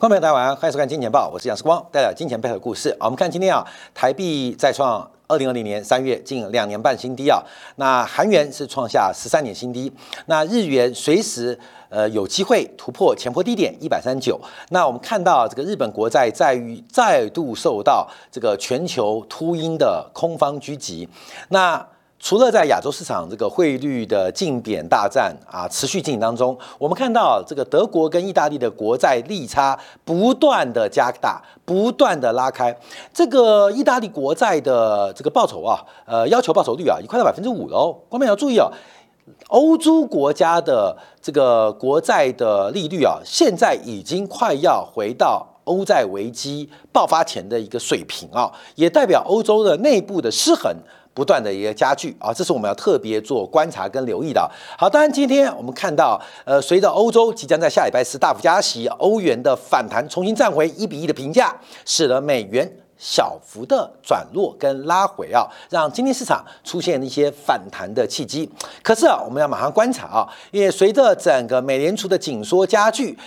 观众朋友大家晚上好，欢迎收看《金钱报》，我是杨世光，带来金钱背后的故事。我们看今天啊，台币再创二零二零年三月近两年半新低啊，那韩元是创下十三年新低，那日元随时呃有机会突破前波低点一百三十九。那我们看到这个日本国债在于再度受到这个全球秃鹰的空方狙击，那。除了在亚洲市场这个汇率的竞贬大战啊持续进行当中，我们看到这个德国跟意大利的国债利差不断的加大，不断的拉开。这个意大利国债的这个报酬啊，呃，要求报酬率啊，已快到百分之五了哦。观众要注意哦，欧洲国家的这个国债的利率啊，现在已经快要回到欧债危机爆发前的一个水平啊，也代表欧洲的内部的失衡。不断的一个加剧啊，这是我们要特别做观察跟留意的。好，当然今天我们看到，呃，随着欧洲即将在下礼拜四大幅加息，欧元的反弹重新站回一比一的评价，使得美元小幅的转弱跟拉回啊，让今天市场出现一些反弹的契机。可是啊，我们要马上观察啊，因为随着整个美联储的紧缩加剧。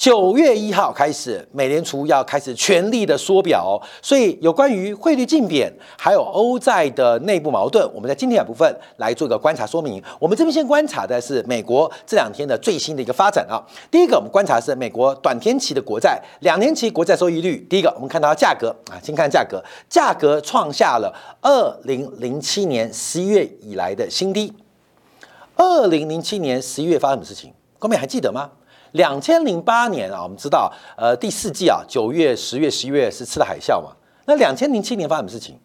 九月一号开始，美联储要开始全力的缩表，所以有关于汇率竞贬，还有欧债的内部矛盾，我们在今天的部分来做一个观察说明。我们这边先观察的是美国这两天的最新的一个发展啊。第一个，我们观察是美国短天期的国债，两年期国债收益率。第一个，我们看到价格啊，先看价格，价格创下了二零零七年十一月以来的新低。二零零七年十一月发生什么事情？各位还记得吗？两千零八年啊，我们知道，呃，第四季啊，九月、十月、十一月是吃的海啸嘛。那两千零七年发生什么事情？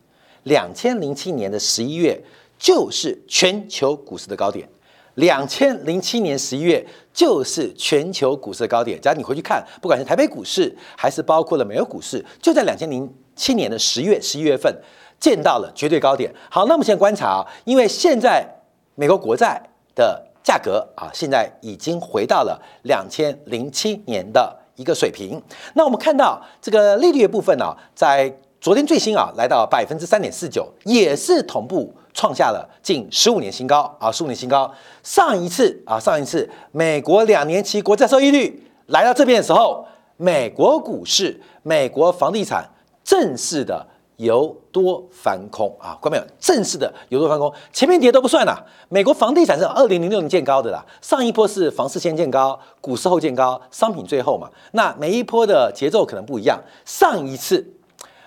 两千零七年的十一月就是全球股市的高点。两千零七年十一月就是全球股市的高点。假如你回去看，不管是台北股市还是包括了美国股市，就在两千零七年的十月、十一月份见到了绝对高点。好，那我们现在观察啊，因为现在美国国债的。价格啊，现在已经回到了两千零七年的一个水平。那我们看到这个利率的部分呢，在昨天最新啊，来到百分之三点四九，也是同步创下了近十五年新高啊，十五年新高。上一次啊，上一次美国两年期国债收益率来到这边的时候，美国股市、美国房地产正式的。由多翻空啊，关没有？正式的由多翻空，前面跌都不算啦。美国房地产是二零零六年见高的啦，上一波是房市先见高，股市后见高，商品最后嘛。那每一波的节奏可能不一样。上一次，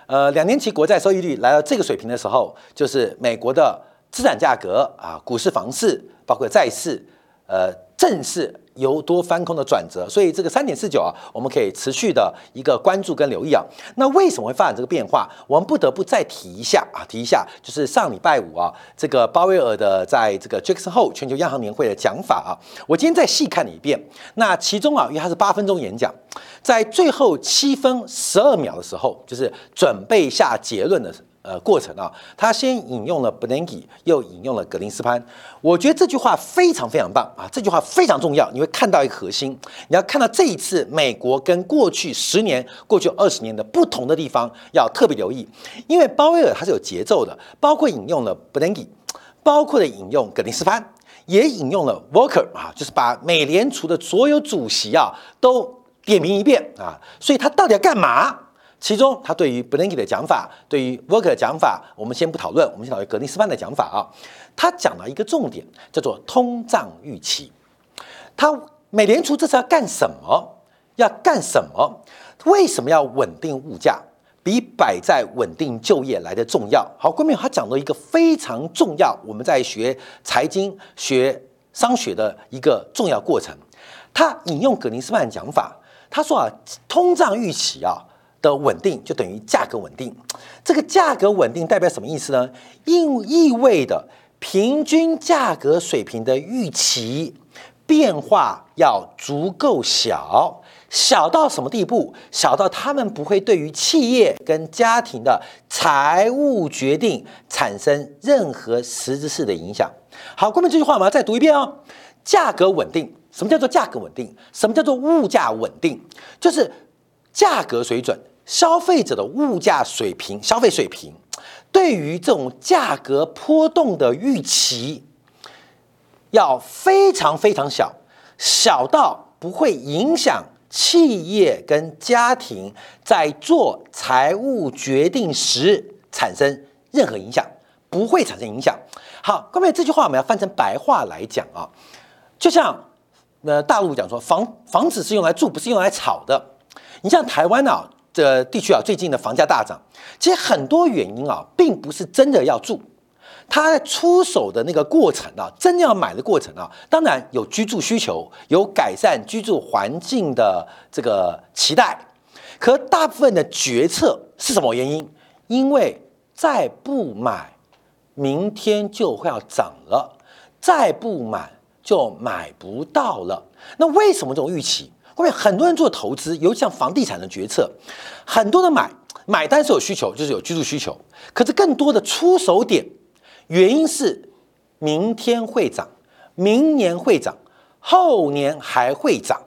呃，两年期国债收益率来到这个水平的时候，就是美国的资产价格啊，股市、房市，包括债市，呃，正是。由多翻空的转折，所以这个三点四九啊，我们可以持续的一个关注跟留意啊。那为什么会发展这个变化？我们不得不再提一下啊，提一下，就是上礼拜五啊，这个鲍威尔的在这个 Jackson Hole 全球央行年会的讲法啊，我今天再细看了一遍。那其中啊，因为它是八分钟演讲，在最后七分十二秒的时候，就是准备下结论的时候。呃，过程啊，他先引用了 Bernanke，又引用了格林斯潘。我觉得这句话非常非常棒啊，这句话非常重要。你会看到一个核心，你要看到这一次美国跟过去十年、过去二十年的不同的地方，要特别留意。因为鲍威尔他是有节奏的，包括引用了 Bernanke，包括的引用格林斯潘，也引用了 Walker 啊，就是把美联储的所有主席啊都点名一遍啊。所以他到底要干嘛？其中，他对于 Blinky 的讲法，对于 Worker 的讲法，我们先不讨论，我们先讨论格林斯潘的讲法啊。他讲了一个重点，叫做通胀预期。他美联储这次要干什么？要干什么？为什么要稳定物价？比摆在稳定就业来的重要。好，关面他讲了一个非常重要，我们在学财经、学商学的一个重要过程。他引用格林斯潘的讲法，他说啊，通胀预期啊。的稳定就等于价格稳定，这个价格稳定代表什么意思呢？意意味着平均价格水平的预期变化要足够小，小到什么地步？小到他们不会对于企业跟家庭的财务决定产生任何实质性的影响。好，关门这句话我们要再读一遍哦。价格稳定，什么叫做价格稳定？什么叫做物价稳定？就是价格水准。消费者的物价水平、消费水平，对于这种价格波动的预期，要非常非常小，小到不会影响企业跟家庭在做财务决定时产生任何影响，不会产生影响。好，各位，这句话我们要翻成白话来讲啊，就像呃大陆讲说，房房子是用来住，不是用来炒的。你像台湾啊这地区啊，最近的房价大涨，其实很多原因啊，并不是真的要住。他出手的那个过程啊，真的要买的过程啊，当然有居住需求，有改善居住环境的这个期待。可大部分的决策是什么原因？因为再不买，明天就会要涨了；再不买就买不到了。那为什么这种预期？后面很多人做投资，尤其像房地产的决策，很多的买买单是有需求，就是有居住需求。可是更多的出手点。原因是明天会涨，明年会涨，后年还会涨，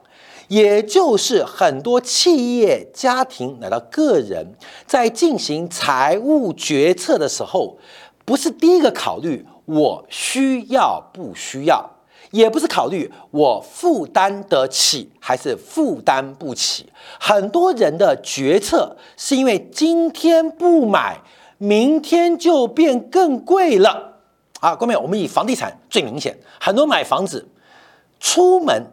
也就是很多企业、家庭乃到个人，在进行财务决策的时候，不是第一个考虑我需要不需要，也不是考虑我负担得起还是负担不起。很多人的决策是因为今天不买。明天就变更贵了啊！各位，我们以房地产最明显，很多买房子出门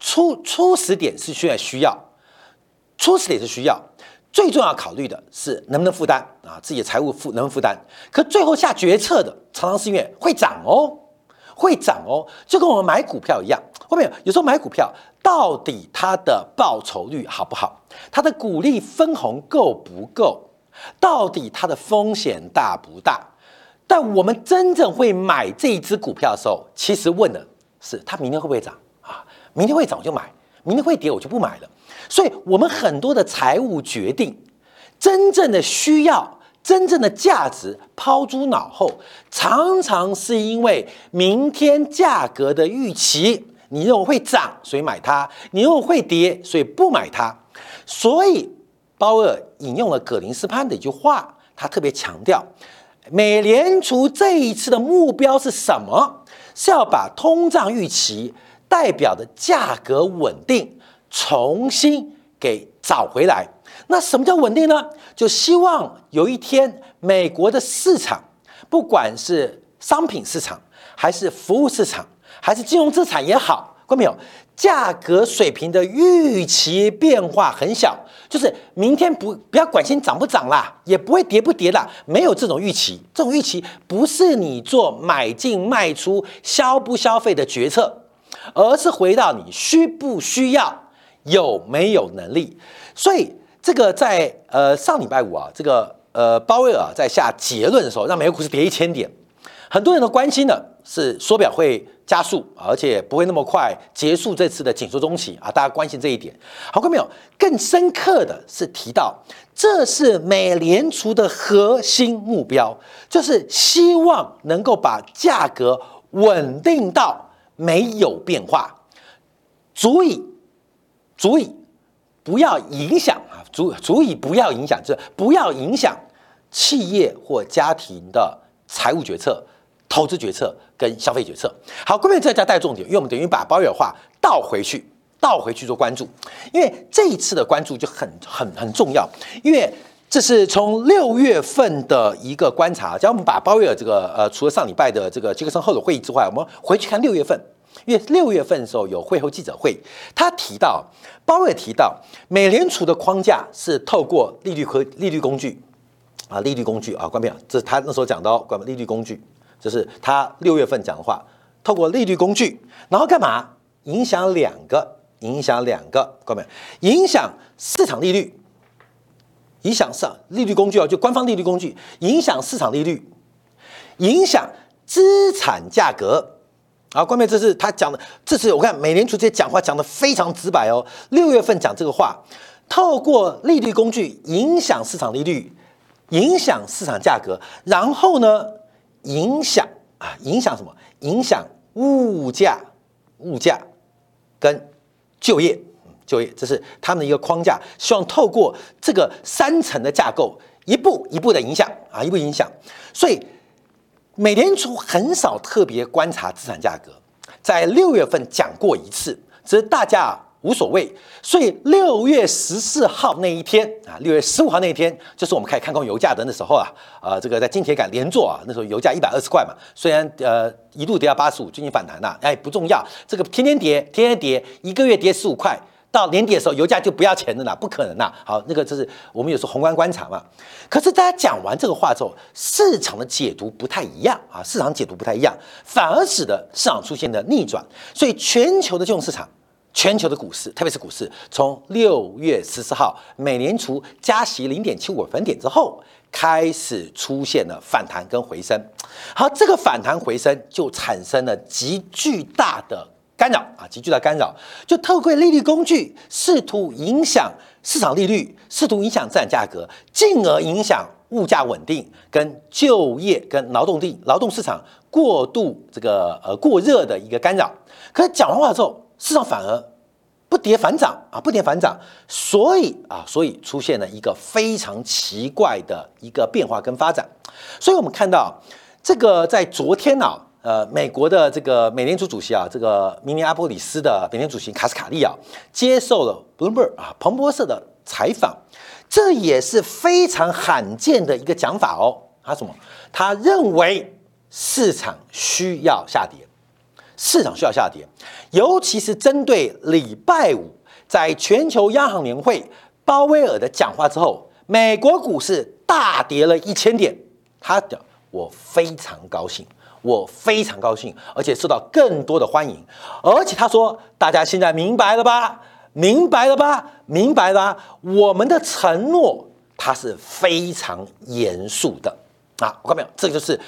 初初始点是需要需要，初始点是需要，最重要考虑的是能不能负担啊，自己的财务负能不能负担。可最后下决策的常常是因为会涨哦，会涨哦，就跟我们买股票一样。后面有时候买股票到底它的报酬率好不好，它的股利分红够不够？到底它的风险大不大？但我们真正会买这一只股票的时候，其实问的是它明天会不会涨啊？明天会涨我就买，明天会跌我就不买了。所以，我们很多的财务决定，真正的需要、真正的价值抛诸脑后，常常是因为明天价格的预期，你认为会涨，所以买它；你认为会跌，所以不买它。所以。鲍威尔引用了葛林斯潘的一句话，他特别强调，美联储这一次的目标是什么？是要把通胀预期代表的价格稳定重新给找回来。那什么叫稳定呢？就希望有一天，美国的市场，不管是商品市场，还是服务市场，还是金融资产也好，看到没有？价格水平的预期变化很小，就是明天不不要管心涨不涨啦，也不会跌不跌啦，没有这种预期。这种预期不是你做买进卖出、消不消费的决策，而是回到你需不需要、有没有能力。所以这个在呃上礼拜五啊，这个呃鲍威尔在下结论的时候，让美国股市跌一千点，很多人都关心的是缩表会。加速，而且不会那么快结束这次的紧缩中期啊！大家关心这一点，好看没有？更深刻的是提到，这是美联储的核心目标，就是希望能够把价格稳定到没有变化，足以足以不要影响，足足以不要影响，这不要影响企业或家庭的财务决策。投资决策跟消费决策，好，各位这家带重点，因为我们等于把包月话倒回去，倒回去做关注，因为这一次的关注就很很很重要，因为这是从六月份的一个观察，只要我们把包月这个呃，除了上礼拜的这个杰克森后的会议之外，我们回去看六月份，因为六月份的时候有会后记者会，他提到包月提到美联储的框架是透过利率和利率工具啊，利率工具啊，关没有？这是他那时候讲到关利率工具。就是他六月份讲的话，透过利率工具，然后干嘛？影响两个，影响两个，各位，影响市场利率，影响上利率工具哦，就官方利率工具，影响市场利率，影响资产价格。啊，关键这是他讲的，这是我看美联储这些讲话讲的非常直白哦。六月份讲这个话，透过利率工具影响市场利率，影响市场价格，然后呢？影响啊，影响什么？影响物价、物价跟就业，就业，这是他们的一个框架。希望透过这个三层的架构，一步一步的影响啊，一步影响。所以，美联储很少特别观察资产价格，在六月份讲过一次，只是大家无所谓。所以六月十四号那一天啊，六月十五号那一天，就是我们开始看空油价的那时候啊，呃，这个在金铁杆连坐啊，那时候油价一百二十块嘛，虽然呃一度跌到八十五，最近反弹了，哎，不重要，这个天天跌，天天跌，一个月跌十五块。到年底的时候，油价就不要钱了啦，不可能啦。好，那个就是我们有时候宏观观察嘛。可是大家讲完这个话之后，市场的解读不太一样啊，市场解读不太一样，反而使得市场出现了逆转。所以全球的金融市场，全球的股市，特别是股市，从六月十四号美联储加息零点七五分点之后，开始出现了反弹跟回升。好，这个反弹回升就产生了极巨大的。干扰啊，极巨的干扰，就透过利率工具试图影响市场利率，试图影响资产价格，进而影响物价稳定跟就业跟劳动力劳动市场过度这个呃过热的一个干扰。可是讲完话之后，市场反而不跌反涨啊，不跌反涨，所以啊，所以出现了一个非常奇怪的一个变化跟发展。所以我们看到这个在昨天呢。呃，美国的这个美联储主席啊，这个明尼阿波里斯的美联储主席卡斯卡利啊，接受了 Bloomberg 啊彭博社的采访，这也是非常罕见的一个讲法哦。他什么？他认为市场需要下跌，市场需要下跌，尤其是针对礼拜五在全球央行年会鲍威尔的讲话之后，美国股市大跌了一千点。他讲，我非常高兴。我非常高兴，而且受到更多的欢迎。而且他说：“大家现在明白了吧？明白了吧？明白了。我们的承诺，它是非常严肃的啊！我看没有，这个就是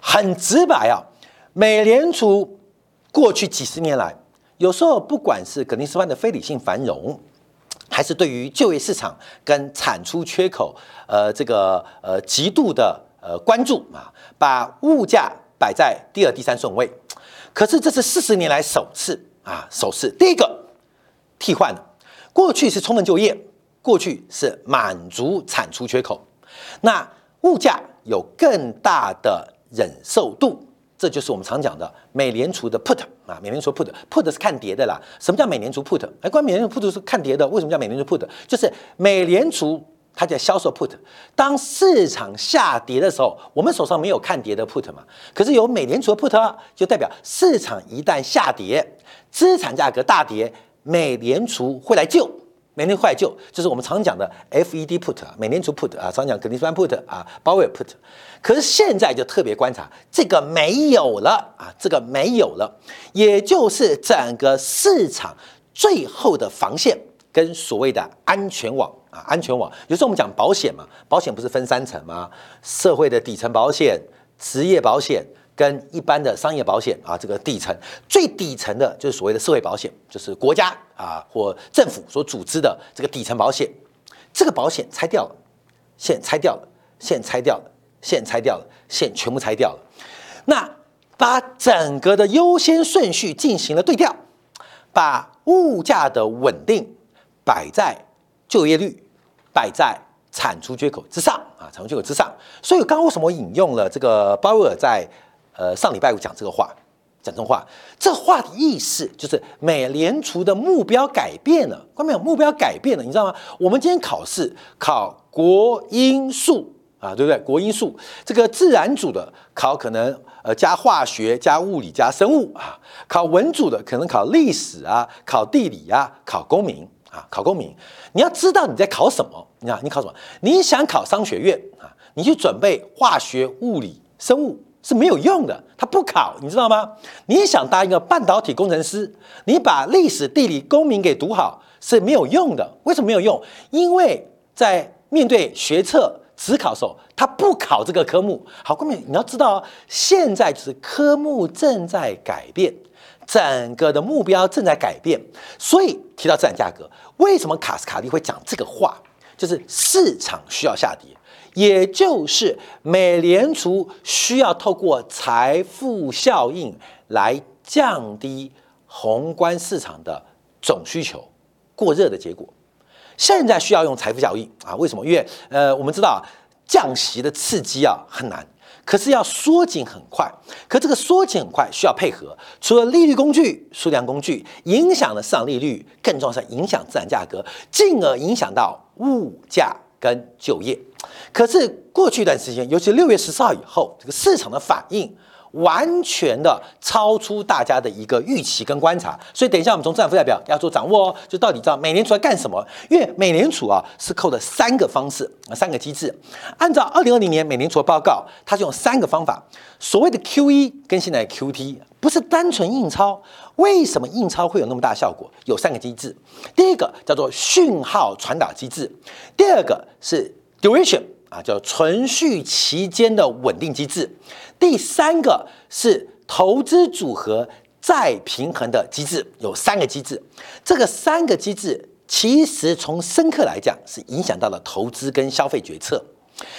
很直白啊。美联储过去几十年来，有时候不管是格林斯潘的非理性繁荣，还是对于就业市场跟产出缺口，呃，这个呃极度的呃关注啊，把物价。摆在第二、第三顺位，可是这是四十年来首次啊，首次。第一个替换了，过去是充分就业，过去是满足产出缺口，那物价有更大的忍受度，这就是我们常讲的美联储的 put 啊，美联储 put，put 是看跌的啦。什么叫美联储 put？哎，关于美联储 put 是看跌的，为什么叫美联储 put？就是美联储。它叫销售 put，当市场下跌的时候，我们手上没有看跌的 put 嘛？可是有美联储的 put，就代表市场一旦下跌，资产价格大跌，美联储会来救，美联储会来救，就是我们常讲的 FED put 啊，美联储 put 啊，常讲格林斯潘 put 啊，鲍威尔 put。可是现在就特别观察，这个没有了啊，这个没有了，也就是整个市场最后的防线跟所谓的安全网。安全网，有时候我们讲保险嘛，保险不是分三层吗？社会的底层保险、职业保险跟一般的商业保险啊，这个底层最底层的就是所谓的社会保险，就是国家啊或政府所组织的这个底层保险。这个保险拆掉了，线拆掉了，线拆掉了，线拆掉了，线全部拆掉了。那把整个的优先顺序进行了对调，把物价的稳定摆在就业率。摆在产出缺口之上啊，产出缺口之上。所以刚刚为什么引用了这个鲍威尔在呃上礼拜五讲这个话，讲这话，这话的意思就是美联储的目标改变了，看到没有？目标改变了，你知道吗？我们今天考试考国英数啊，对不对？国英数这个自然组的考可能呃加化学加物理加生物啊，考文组的可能考历史啊，考地理啊，考公民。啊，考公民，你要知道你在考什么？你看，你考什么？你想考商学院啊？你去准备化学、物理、生物是没有用的，他不考，你知道吗？你想当一个半导体工程师，你把历史、地理、公民给读好是没有用的。为什么没有用？因为在面对学测、职考的时候，他不考这个科目。好，公民，你要知道，现在是科目正在改变。整个的目标正在改变，所以提到资产价格，为什么卡斯卡利会讲这个话？就是市场需要下跌，也就是美联储需要透过财富效应来降低宏观市场的总需求过热的结果。现在需要用财富效应啊？为什么？因为呃，我们知道降息的刺激啊很难。可是要缩紧很快。可这个缩紧很快需要配合，除了利率工具、数量工具影响了市场利率，更重要是影响资产价格，进而影响到物价跟就业。可是过去一段时间，尤其六月十四号以后，这个市场的反应。完全的超出大家的一个预期跟观察，所以等一下我们从资产负债表要做掌握哦，就到底知道美联储在干什么？因为美联储啊是扣的三个方式啊三个机制，按照二零二零年美联储的报告，它是用三个方法，所谓的 Q E 跟现在的 Q T 不是单纯印钞，为什么印钞会有那么大效果？有三个机制，第一个叫做讯号传导机制，第二个是 duration 啊叫存续期间的稳定机制。第三个是投资组合再平衡的机制，有三个机制。这个三个机制其实从深刻来讲，是影响到了投资跟消费决策；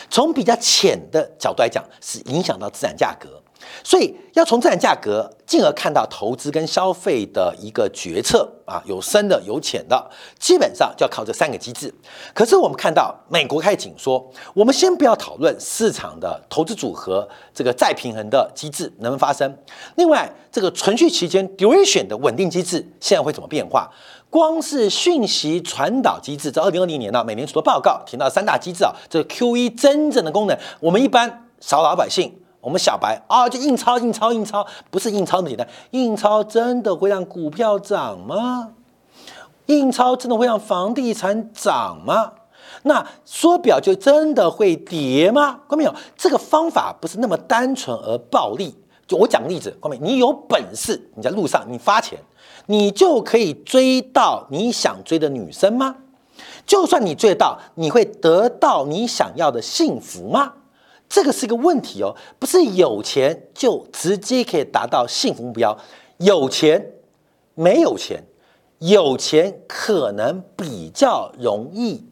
从比较浅的角度来讲，是影响到资产价格。所以要从资产价格，进而看到投资跟消费的一个决策啊，有深的有浅的，基本上就要靠这三个机制。可是我们看到美国开始紧缩，我们先不要讨论市场的投资组合这个再平衡的机制能不能发生。另外，这个存续期间 duration 的稳定机制现在会怎么变化？光是讯息传导机制，在二零二零年呢，美联储的报告提到三大机制啊，这个 QE 真正的功能，我们一般小老百姓。我们小白啊，就印钞、印钞、印钞，不是印钞那么简单。印钞真的会让股票涨吗？印钞真的会让房地产涨吗？那缩表就真的会跌吗？看到没有？这个方法不是那么单纯而暴力。就我讲个例子，看到没？你有本事，你在路上你发钱，你就可以追到你想追的女生吗？就算你追到，你会得到你想要的幸福吗？这个是一个问题哦，不是有钱就直接可以达到幸福目标。有钱没有钱，有钱可能比较容易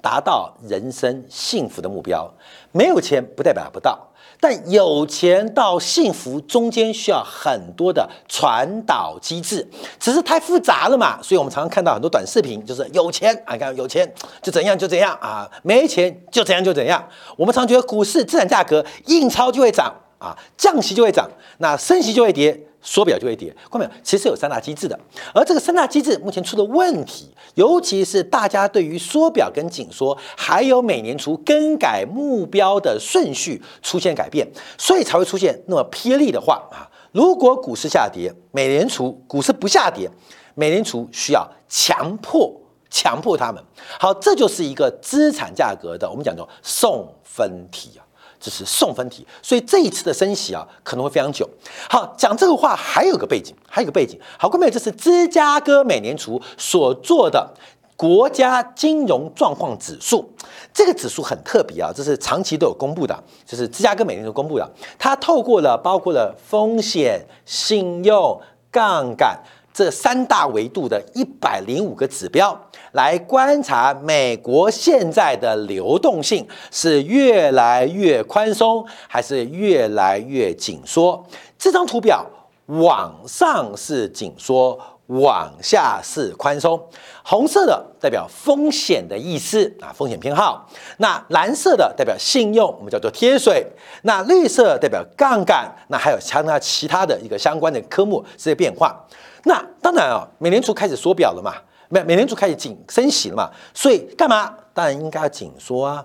达到人生幸福的目标，没有钱不代表达不到。但有钱到幸福中间需要很多的传导机制，只是太复杂了嘛，所以我们常常看到很多短视频，就是有钱啊，你看有钱就怎样就怎样啊，没钱就怎样就怎样。我们常觉得股市资产价格印钞就会涨啊，降息就会涨，那升息就会跌。缩表就会跌，看到没有？其实有三大机制的，而这个三大机制目前出的问题，尤其是大家对于缩表跟紧缩，还有美联储更改目标的顺序出现改变，所以才会出现那么霹雳的话啊！如果股市下跌，美联储股市不下跌，美联储需要强迫强迫他们。好，这就是一个资产价格的我们讲叫送分题啊。这是送分题，所以这一次的升息啊，可能会非常久。好，讲这个话还有个背景，还有个背景。好，各位，这是芝加哥美联储所做的国家金融状况指数。这个指数很特别啊，这是长期都有公布的，就是芝加哥美联储公布的。它透过了包括了风险、信用、杠杆。这三大维度的一百零五个指标来观察美国现在的流动性是越来越宽松还是越来越紧缩？这张图表往上是紧缩，往下是宽松。红色的代表风险的意思啊，风险偏好；那蓝色的代表信用，我们叫做贴水；那绿色代表杠杆；那还有其他其他的一个相关的科目这些变化。那当然啊，美联储开始缩表了嘛，美美联储开始紧升息了嘛，所以干嘛？当然应该要紧缩啊，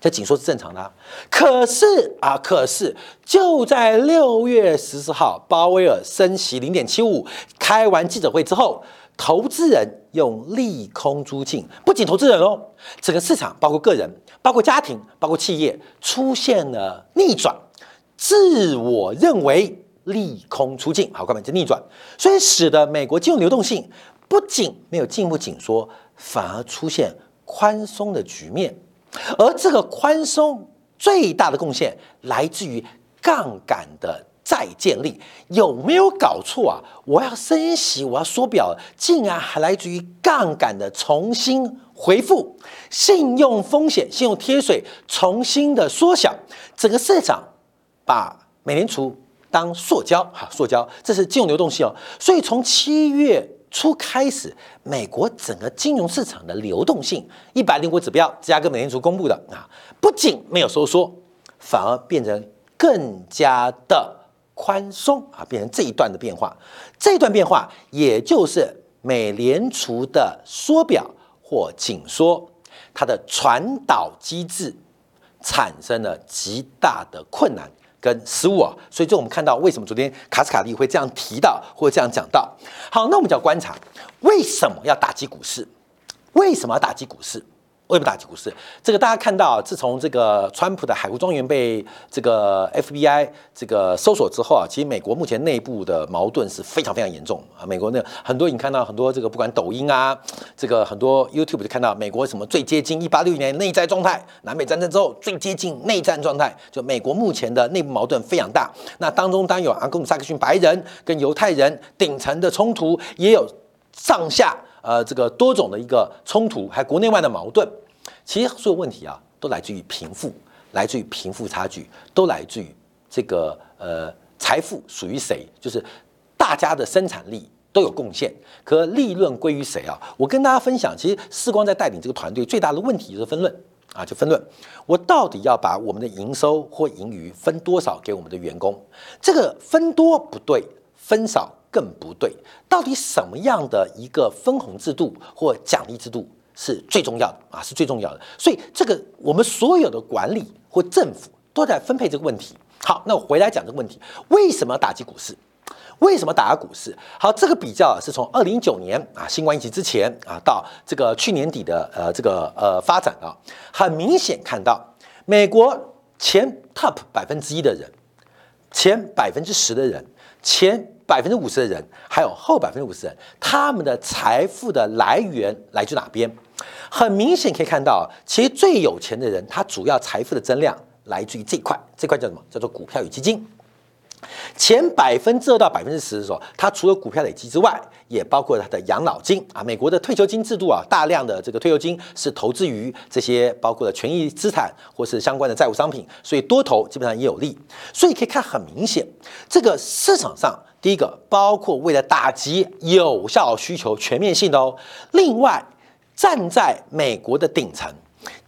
这紧缩是正常的。可是啊，可是就在六月十四号，鲍威尔升息零点七五，开完记者会之后，投资人用利空出尽，不仅投资人哦，整个市场包括个人、包括家庭、包括企业出现了逆转，自我认为。利空出尽，好，关门就逆转，所以使得美国金融流动性不仅没有进一步紧缩，反而出现宽松的局面。而这个宽松最大的贡献来自于杠杆的再建立，有没有搞错啊？我要升息，我要缩表，竟然还来自于杠杆的重新回复，信用风险、信用贴水重新的缩小，整个市场把美联储。当塑胶哈，塑胶，这是金融流动性哦。所以从七月初开始，美国整个金融市场的流动性一百零五指标，芝加哥美联储公布的啊，不仅没有收缩，反而变成更加的宽松啊，变成这一段的变化。这一段变化，也就是美联储的缩表或紧缩，它的传导机制产生了极大的困难。跟失误啊，所以就我们看到为什么昨天卡斯卡利会这样提到或这样讲到。好，那我们就要观察为什么要打击股市？为什么要打击股市？为什么打击股市？这个大家看到，自从这个川普的海湖庄园被这个 FBI 这个搜索之后啊，其实美国目前内部的矛盾是非常非常严重啊。美国那很多你看到很多这个不管抖音啊，这个很多 YouTube 就看到美国什么最接近一八六一年内战状态，南北战争之后最接近内战状态，就美国目前的内部矛盾非常大。那当中当然有阿贡萨克逊白人跟犹太人顶层的冲突，也有上下呃这个多种的一个冲突，还有国内外的矛盾。其实所有问题啊，都来自于贫富，来自于贫富差距，都来自于这个呃财富属于谁，就是大家的生产力都有贡献，可利润归于谁啊？我跟大家分享，其实世光在带领这个团队最大的问题就是分论啊，就分论，我到底要把我们的营收或盈余分多少给我们的员工？这个分多不对，分少更不对，到底什么样的一个分红制度或奖励制度？是最重要的啊，是最重要的。所以这个我们所有的管理或政府都在分配这个问题。好，那我回来讲这个问题，为什么打击股市？为什么打压股市？好，这个比较是从二零一九年啊新冠疫情之前啊到这个去年底的呃这个呃发展啊，很明显看到美国前 top 百分之一的人，前百分之十的人，前。百分之五十的人，还有后百分之五十人，他们的财富的来源来自哪边？很明显可以看到，其实最有钱的人，他主要财富的增量来自于这块，这块叫什么？叫做股票与基金。前百分之二到百分之十的时候，它除了股票累积之外，也包括它的养老金啊。美国的退休金制度啊，大量的这个退休金是投资于这些包括了权益资产或是相关的债务商品，所以多头基本上也有利。所以可以看很明显，这个市场上第一个包括为了打击有效需求全面性的哦，另外站在美国的顶层。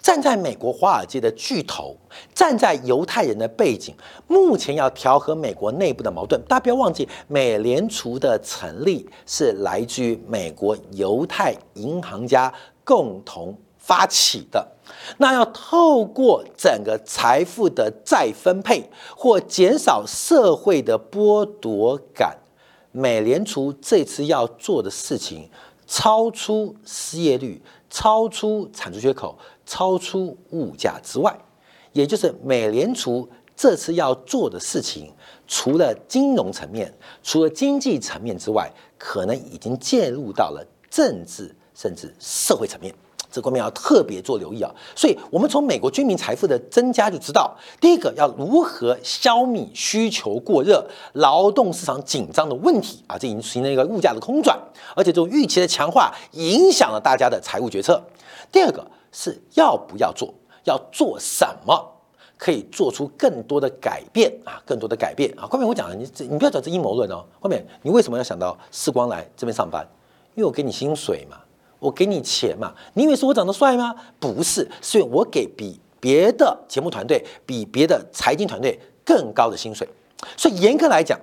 站在美国华尔街的巨头，站在犹太人的背景，目前要调和美国内部的矛盾。大家不要忘记，美联储的成立是来自于美国犹太银行家共同发起的。那要透过整个财富的再分配，或减少社会的剥夺感，美联储这次要做的事情，超出失业率，超出产出缺口。超出物价之外，也就是美联储这次要做的事情，除了金融层面、除了经济层面之外，可能已经介入到了政治甚至社会层面，这方面要特别做留意啊。所以，我们从美国居民财富的增加就知道，第一个要如何消弭需求过热、劳动市场紧张的问题啊，这已经形成一个物价的空转，而且这种预期的强化影响了大家的财务决策。第二个。是要不要做？要做什么？可以做出更多的改变啊！更多的改变啊！后面我讲了，你这你不要讲这阴谋论哦。后面你为什么要想到世光来这边上班？因为我给你薪水嘛，我给你钱嘛。你以为是我长得帅吗？不是，是我给比别的节目团队、比别的财经团队更高的薪水。所以严格来讲，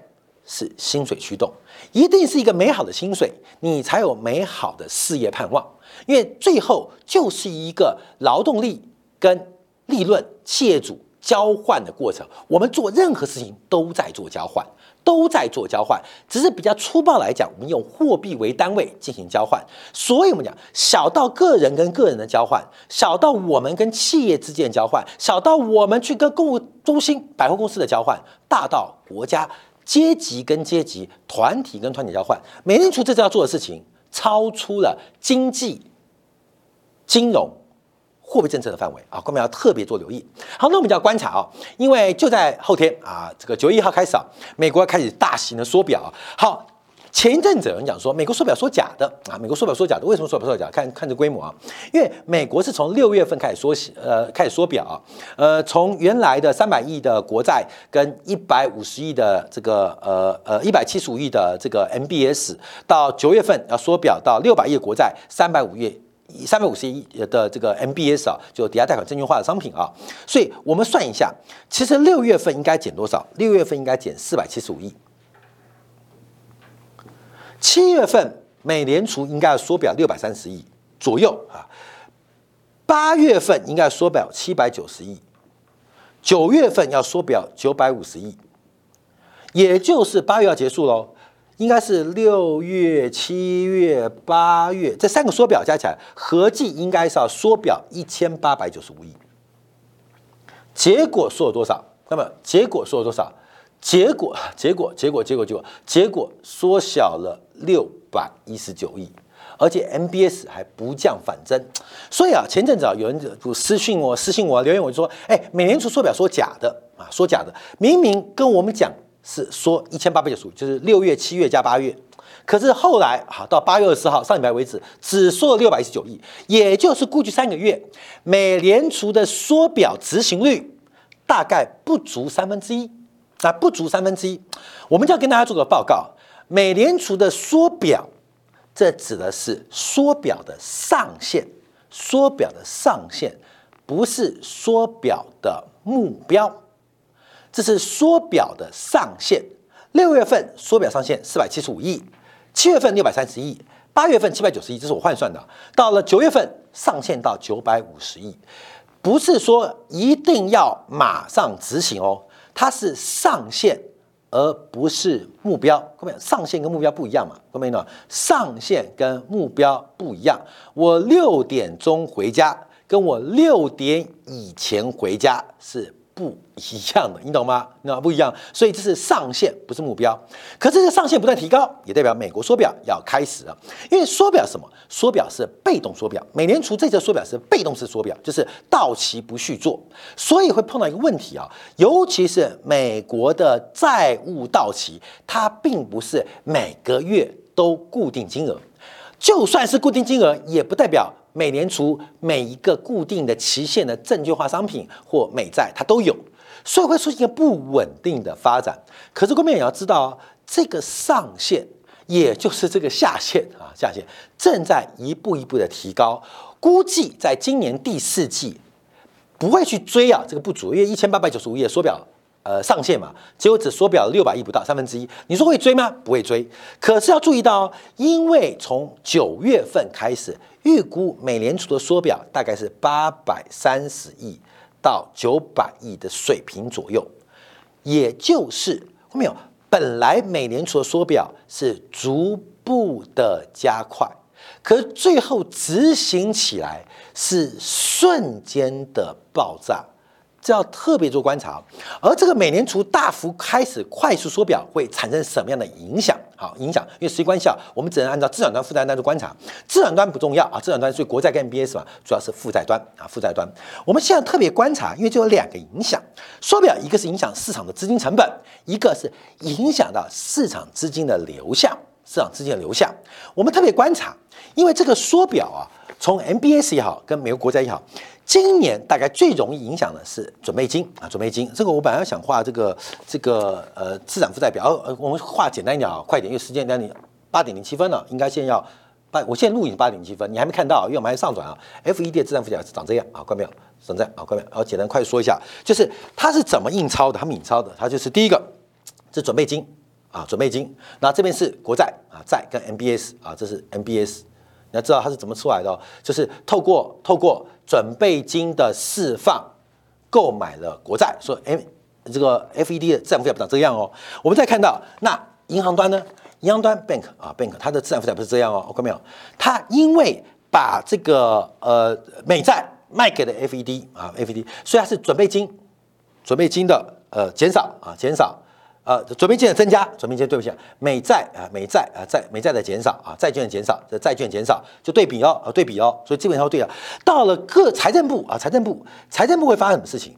是薪水驱动，一定是一个美好的薪水，你才有美好的事业盼望。因为最后就是一个劳动力跟利润企业主交换的过程。我们做任何事情都在做交换，都在做交换，只是比较粗暴来讲，我们用货币为单位进行交换。所以我们讲，小到个人跟个人的交换，小到我们跟企业之间的交换，小到我们去跟购物中心、百货公司的交换，大到国家阶级跟阶级、团体跟团体交换。美联储这次要做的事情，超出了经济。金融、货币政策的范围啊，我们要特别做留意。好，那我们就要观察啊，因为就在后天啊，这个九月一号开始啊，美国开始大型的缩表。好，前一阵子有人讲说美国缩表说假的啊，美国缩表说假的，为什么缩表说假？看看这规模啊，因为美国是从六月份开始缩呃开始缩表啊，呃，从原来的三百亿的国债跟一百五十亿的这个呃呃一百七十五亿的这个 MBS，到九月份要缩表到六百亿国债、三百五亿。三百五十亿的这个 MBS 啊，就抵押贷款证券化的商品啊，所以我们算一下，其实六月份应该减多少？六月份应该减四百七十五亿。七月份美联储应该要缩表六百三十亿左右啊，八月份应该缩表七百九十亿，九月份要缩表九百五十亿，也就是八月要结束喽。应该是六月、七月、八月这三个缩表加起来，合计应该是要缩表一千八百九十五亿。结果缩了多少？那么结果缩了多少？结果 结果结果结果就结果缩小了六百一十九亿，而且 MBS 还不降反增。所以啊，前阵子啊，有人就私信我、私信我留言，我就说：“哎，美联储缩表说假的啊，说假的，明明跟我们讲。”是说一千八百九十五，就是六月、七月加八月，可是后来好到八月二十号上礼拜为止，只缩了六百一十九亿，也就是过去三个月，美联储的缩表执行率大概不足三分之一，啊，不足三分之一。我们就要跟大家做个报告，美联储的缩表，这指的是缩表的上限，缩表的上限不是缩表的目标。这是缩表的上限，六月份缩表上限四百七十五亿，七月份六百三十亿，八月份七百九十亿，这是我换算的。到了九月份上限到九百五十亿，不是说一定要马上执行哦，它是上限而不是目标。各位，上限跟目标不一样嘛？各位呢？上限跟目标不一样。我六点钟回家，跟我六点以前回家是。不一样的，你懂吗？那不一样，所以这是上限，不是目标。可这个上限不断提高，也代表美国缩表要开始了。因为缩表什么？缩表是被动缩表。美联储这次缩表是被动式缩表，就是到期不续做，所以会碰到一个问题啊。尤其是美国的债务到期，它并不是每个月都固定金额，就算是固定金额，也不代表。美联储每一个固定的期限的证券化商品或美债，它都有，所以会出现一个不稳定的发展。可是，各位也要知道，这个上限，也就是这个下限啊，下限正在一步一步的提高，估计在今年第四季不会去追啊，这个不足，因为一千八百九十五页缩表。呃，上限嘛，结果只缩表了六百亿不到三分之一。你说会追吗？不会追。可是要注意到，因为从九月份开始，预估美联储的缩表大概是八百三十亿到九百亿的水平左右，也就是后面有本来美联储的缩表是逐步的加快，可是最后执行起来是瞬间的爆炸。这要特别做观察，而这个美联储大幅开始快速缩表会产生什么样的影响？好，影响，因为实际关系啊，我们只能按照资产端、负债端做观察。资产端不重要啊，资产端是国债跟 MBS 嘛，主要是负债端啊，负债端。我们现在特别观察，因为就有两个影响，缩表一个是影响市场的资金成本，一个是影响到市场资金的流向，市场资金的流向。我们特别观察，因为这个缩表啊，从 MBS 也好，跟美国国债也好。今年大概最容易影响的是准备金啊，准备金。这个我本来想画这个这个呃资产负债表，呃，我们画简单一点啊，快点，因为时间将近八点零七分了，应该现在要八，我现在录影八点零七分，你还没看到，因为我们还上转啊。F E D 的资产负债表是长这样啊，关没有？长这样啊，关没有？好，简单快说一下，就是它是怎么印钞的？他们印钞的，它就是第一个是准备金啊，准备金。那这边是国债啊，债跟 M B S 啊，这是 M B S。你要知道它是怎么出来的，就是透过透过准备金的释放，购买了国债，说哎，这个 F E D 的资产负债表长这样哦。我们再看到那银行端呢，银行端 bank 啊 bank 它的资产负债不是这样哦，看到没有？它因为把这个呃美债卖给了 F E D 啊 F E D，所以它是准备金，准备金的呃减少啊减少。呃，准备金的增加，准备金对不起，美债啊，美债啊，债美债的减少啊，债券减少，这债券减少就对比哦，啊对比哦，所以基本上对了。到了各财政部啊，财政部，财政部会发生什么事情？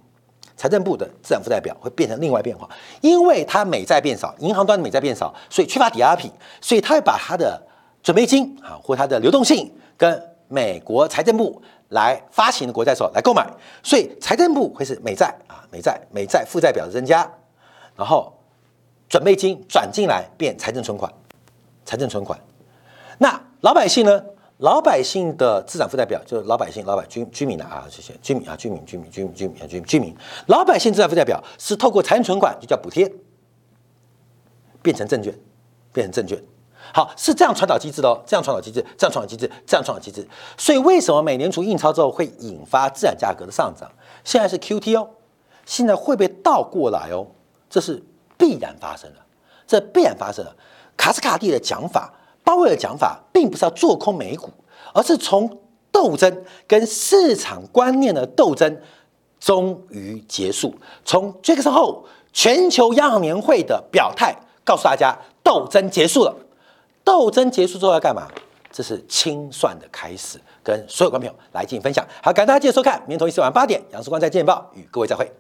财政部的资产负债表会变成另外变化，因为它美债变少，银行端的美债变少，所以缺乏抵押品，所以它会把它的准备金啊或它的流动性跟美国财政部来发行的国债时候来购买，所以财政部会是美债啊，美债美债负债表的增加，然后。准备金转进来变财政存款，财政存款。那老百姓呢？老百姓的资产负债表，就是老百姓、老百居居民的啊，这些居民啊，居民、居民、居民、居民、居民居民，老百姓资产负债表是透过财政存款，就叫补贴，变成证券，变成证券。好，是这样传导机制的哦，这样传导机制，这样传导机制，这样传导机制。所以为什么美联储印钞之后会引发资产价格的上涨？现在是 QT 哦，现在会被倒过来哦，这是必然发生了，这必然发生了。卡斯卡蒂的讲法。鲍威尔讲法并不是要做空美股，而是从斗争跟市场观念的斗争终于结束。从杰克逊后全球央行年会的表态告诉大家，斗争结束了。斗争结束之后要干嘛？这是清算的开始。跟所有观众朋友来进行分享。好，感谢大家继续收看，明天同一时间晚八点，杨世光在见报与各位再会。